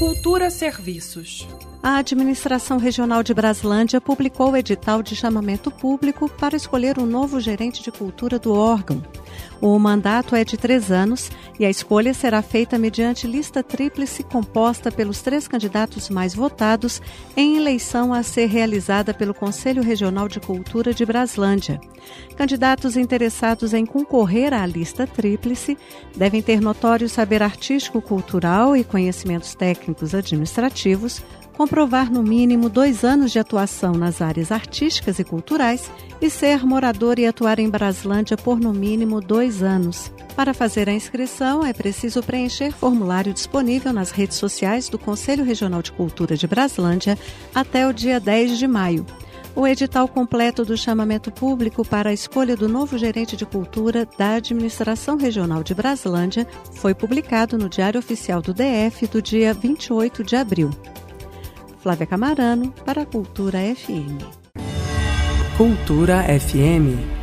Cultura Serviços. A Administração Regional de Braslândia publicou o edital de chamamento público para escolher um novo gerente de cultura do órgão. O mandato é de três anos e a escolha será feita mediante lista tríplice composta pelos três candidatos mais votados em eleição a ser realizada pelo Conselho Regional de Cultura de Braslândia. Candidatos interessados em concorrer à lista tríplice devem ter notório saber artístico cultural e conhecimentos técnicos administrativos comprovar no mínimo dois anos de atuação nas áreas artísticas e culturais e ser morador e atuar em Braslândia por no mínimo dois anos. Para fazer a inscrição, é preciso preencher formulário disponível nas redes sociais do Conselho Regional de Cultura de Braslândia até o dia 10 de maio. O edital completo do chamamento público para a escolha do novo gerente de cultura da Administração Regional de Braslândia foi publicado no Diário Oficial do DF do dia 28 de abril. Flávia Camarano para a Cultura FM. Cultura FM